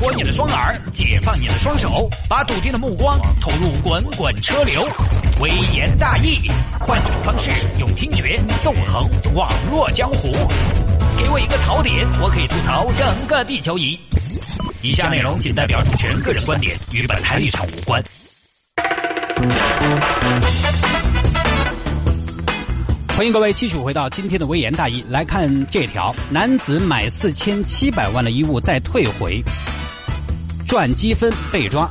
活你的双耳，解放你的双手，把笃定的目光投入滚滚车流。微言大义，换种方式，用听觉纵横网络江湖。给我一个槽点，我可以吐槽整个地球仪。以下内容仅代表主持人个人观点，与本台立场无关。欢迎各位继续回到今天的微言大义，来看这条：男子买四千七百万的衣物再退回，赚积分被抓。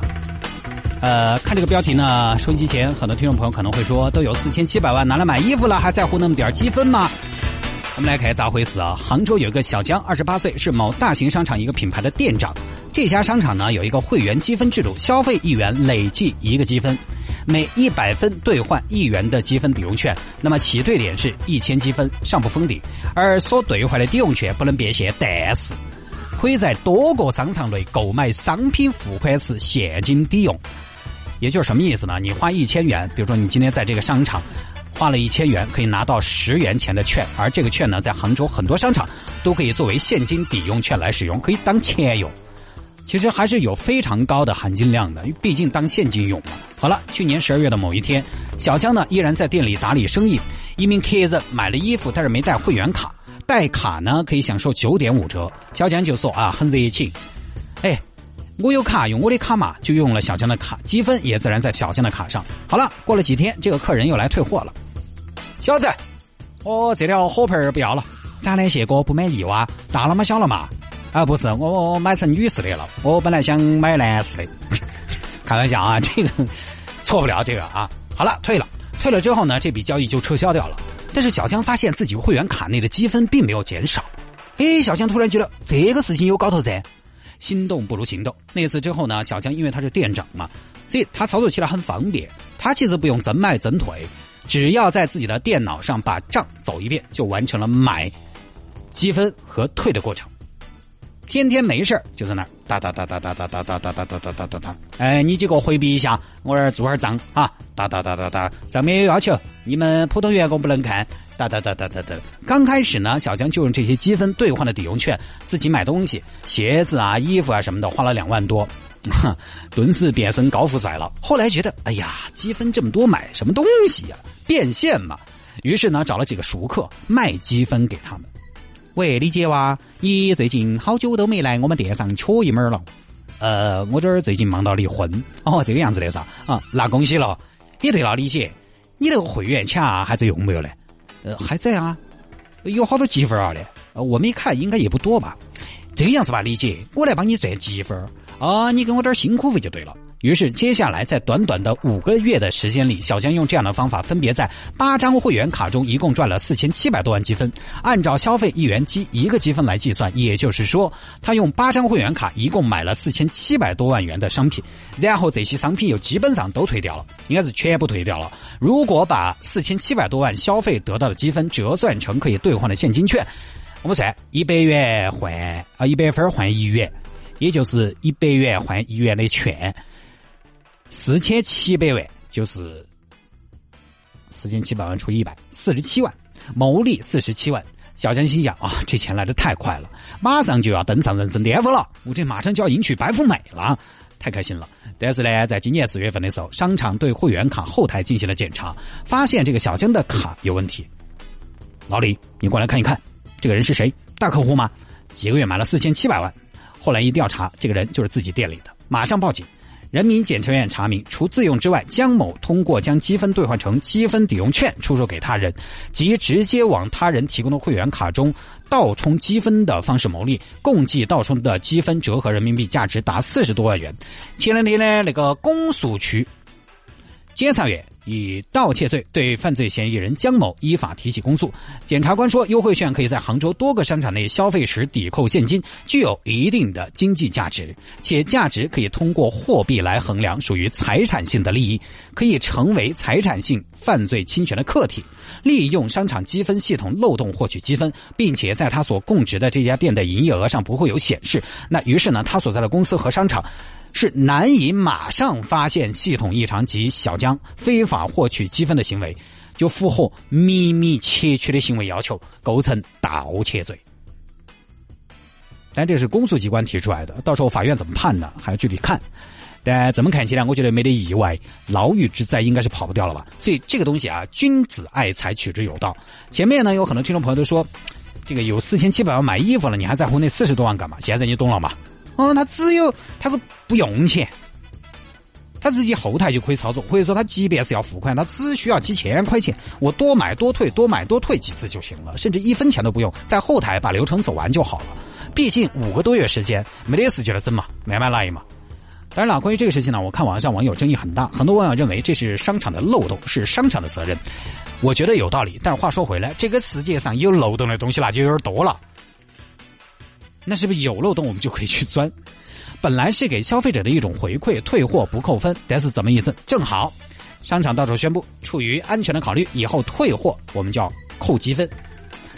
呃，看这个标题呢，收音机前很多听众朋友可能会说，都有四千七百万拿来买衣服了，还在乎那么点积分吗？我们来看咋回事啊？杭州有一个小江，二十八岁，是某大型商场一个品牌的店长。这家商场呢有一个会员积分制度，消费一元累计一个积分。每一百分兑换一元的积分抵用券，那么起兑点是一千积分，上不封顶。而所兑换的抵用券不能变现，但是可以在多个商场内购买商品付款时现金抵用。也就是什么意思呢？你花一千元，比如说你今天在这个商场花了一千元，可以拿到十元钱的券，而这个券呢，在杭州很多商场都可以作为现金抵用券来使用，可以当钱用。其实还是有非常高的含金量的，因为毕竟当现金用嘛。好了，去年十二月的某一天，小江呢依然在店里打理生意。一名客人买了衣服，但是没带会员卡，带卡呢可以享受九点五折。小江就说啊，很热情。哎，我有卡，用我的卡嘛，就用了小江的卡，积分也自然在小江的卡上。好了，过了几天，这个客人又来退货了。小子，我这条火盆不要了，咱的谢哥不满意哇？大了吗？小了嘛？啊，不是，我我买成女士的了。我本来想买男士的，开玩笑啊，这个错不了这个啊。好了，退了，退了之后呢，这笔交易就撤销掉了。但是小江发现自己会员卡内的积分并没有减少。哎，小江突然觉得这个事情有搞头噻，心动不如行动。那次之后呢，小江因为他是店长嘛，所以他操作起来很方便。他其实不用真买真退，只要在自己的电脑上把账走一遍，就完成了买积分和退的过程。天天没事就在那儿哒哒哒哒哒哒哒哒哒哒哒哒哒哒哒。哎，你几个回避一下，我这儿做会儿账啊！哒哒哒哒哒，上面有要求，你们普通员工不能看。哒哒哒哒哒哒。刚开始呢，小江就用这些积分兑换的抵用券自己买东西，鞋子啊、衣服啊什么的，花了两万多，哼，顿时变身高富帅了。后来觉得，哎呀，积分这么多，买什么东西呀？变现嘛。于是呢，找了几个熟客卖积分给他们。喂，李姐哇，你最近好久都没来我们店上瞧一门了。呃，我这儿最近忙到离婚。哦，这个样子的噻。啊，那恭喜了。也对了，李姐，你那个会员卡还在用没有呢？呃，还在啊，有好多积分啊的。呃，我没看，应该也不多吧。这个样子吧，李姐，我来帮你赚积分。啊，你给我点辛苦费就对了。于是，接下来在短短的五个月的时间里，小江用这样的方法，分别在八张会员卡中一共赚了四千七百多万积分。按照消费一元积一个积分来计算，也就是说，他用八张会员卡一共买了四千七百多万元的商品，然后这些商品又基本上都退掉了，应该是全部退掉了。如果把四千七百多万消费得到的积分折算成可以兑换的现金券，我们算一百元换啊一百分换一元，也就是一百元换一元的券。四千七百万就是四千七百万除一百，四十七万，牟利四十七万。小江心想啊，这钱来的太快了，马上就要登上人生巅峰了，我这马上就要迎娶白富美了，太开心了。但是呢，在今年四月份的时候，商场对会员卡后台进行了检查，发现这个小江的卡有问题。老李，你过来看一看，这个人是谁？大客户吗？几个月买了四千七百万，后来一调查，这个人就是自己店里的，马上报警。人民检察院查明，除自用之外，江某通过将积分兑换成积分抵用券出售给他人，及直接往他人提供的会员卡中倒充积分的方式牟利，共计倒充的积分折合人民币价值达四十多万元。前两天呢，那个公诉区检察院。以盗窃罪对犯罪嫌疑人江某依法提起公诉。检察官说，优惠券可以在杭州多个商场内消费时抵扣现金，具有一定的经济价值，且价值可以通过货币来衡量，属于财产性的利益，可以成为财产性犯罪侵权的客体。利用商场积分系统漏洞获取积分，并且在他所供职的这家店的营业额上不会有显示。那于是呢，他所在的公司和商场。是难以马上发现系统异常及小江非法获取积分的行为，就符合秘密窃取的行为要求，构成盗窃罪。但这是公诉机关提出来的，到时候法院怎么判呢？还要具体看。但这么看起来，我觉得没得意外，牢狱之灾应该是跑不掉了吧？所以这个东西啊，君子爱财，取之有道。前面呢，有很多听众朋友都说，这个有四千七百万买衣服了，你还在乎那四十多万干嘛？现在你懂了吗？哦，他只有他说不用钱，他自己后台就可以操作，或者说他即便是要付款，他只需要几千块钱，我多买多退，多买多退几次就行了，甚至一分钱都不用，在后台把流程走完就好了。毕竟五个多月时间，没得事就来整嘛，慢慢来嘛。当然了，关于这个事情呢，我看网上网友争议很大，很多网友认为这是商场的漏洞，是商场的责任。我觉得有道理，但是话说回来，这个世界上有漏洞的东西那就有点多了。那是不是有漏洞我们就可以去钻？本来是给消费者的一种回馈，退货不扣分，但是怎么意思？正好商场到时候宣布，出于安全的考虑，以后退货我们就要扣积分，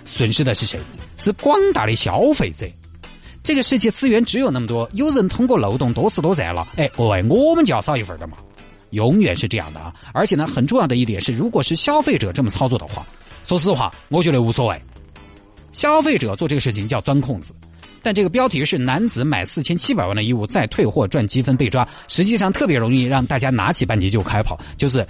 损失的是谁？是广大的消费者。这个世界资源只有那么多，有人通过漏洞多次多占了，哎，各位，我们就要少一份的嘛，永远是这样的啊！而且呢，很重要的一点是，如果是消费者这么操作的话，说实话，我觉得无所谓。消费者做这个事情叫钻空子，但这个标题是男子买四千七百万的衣物再退货赚积分被抓，实际上特别容易让大家拿起扳机就开跑，就是。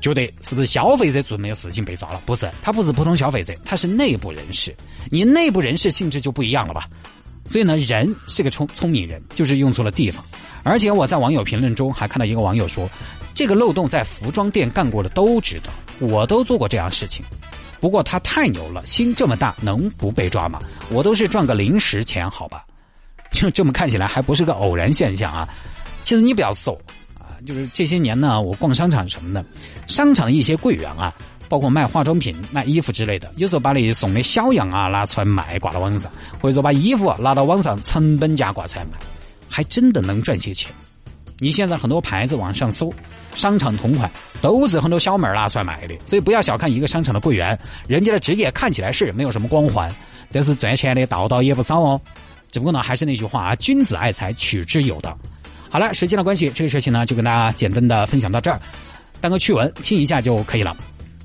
觉得是不是消费者做那个事情被抓了？不是，他不是普通消费者，他是内部人士。你内部人士性质就不一样了吧？所以呢，人是个聪聪明人，就是用错了地方。而且我在网友评论中还看到一个网友说，这个漏洞在服装店干过的都知道，我都做过这样事情。不过他太牛了，心这么大，能不被抓吗？我都是赚个零食钱，好吧？就这么看起来还不是个偶然现象啊！其实你不要搜。就是这些年呢，我逛商场什么的，商场一些柜员啊，包括卖化妆品、卖衣服之类的，有时候把那送的小样啊拿出来卖，挂到网上，或者说把衣服拿到网上成本价挂出来卖，还真的能赚些钱。你现在很多牌子网上搜，商场同款都是很多小妹儿拿出来卖的，所以不要小看一个商场的柜员，人家的职业看起来是没有什么光环，但是赚钱的道道也不少哦。只不过呢，还是那句话啊，君子爱财，取之有道。好了，时间的关系，这个事情呢就跟大家简单的分享到这儿，当个趣闻听一下就可以了。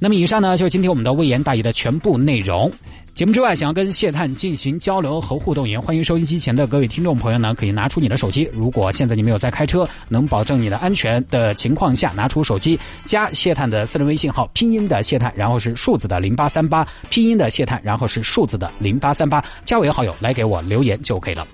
那么以上呢就是今天我们的微言大义的全部内容。节目之外，想要跟谢探进行交流和互动，也欢迎收音机前的各位听众朋友呢，可以拿出你的手机。如果现在你没有在开车，能保证你的安全的情况下，拿出手机加谢探的私人微信号，拼音的谢探，然后是数字的零八三八，拼音的谢探，然后是数字的零八三八，加为好友来给我留言就可以了。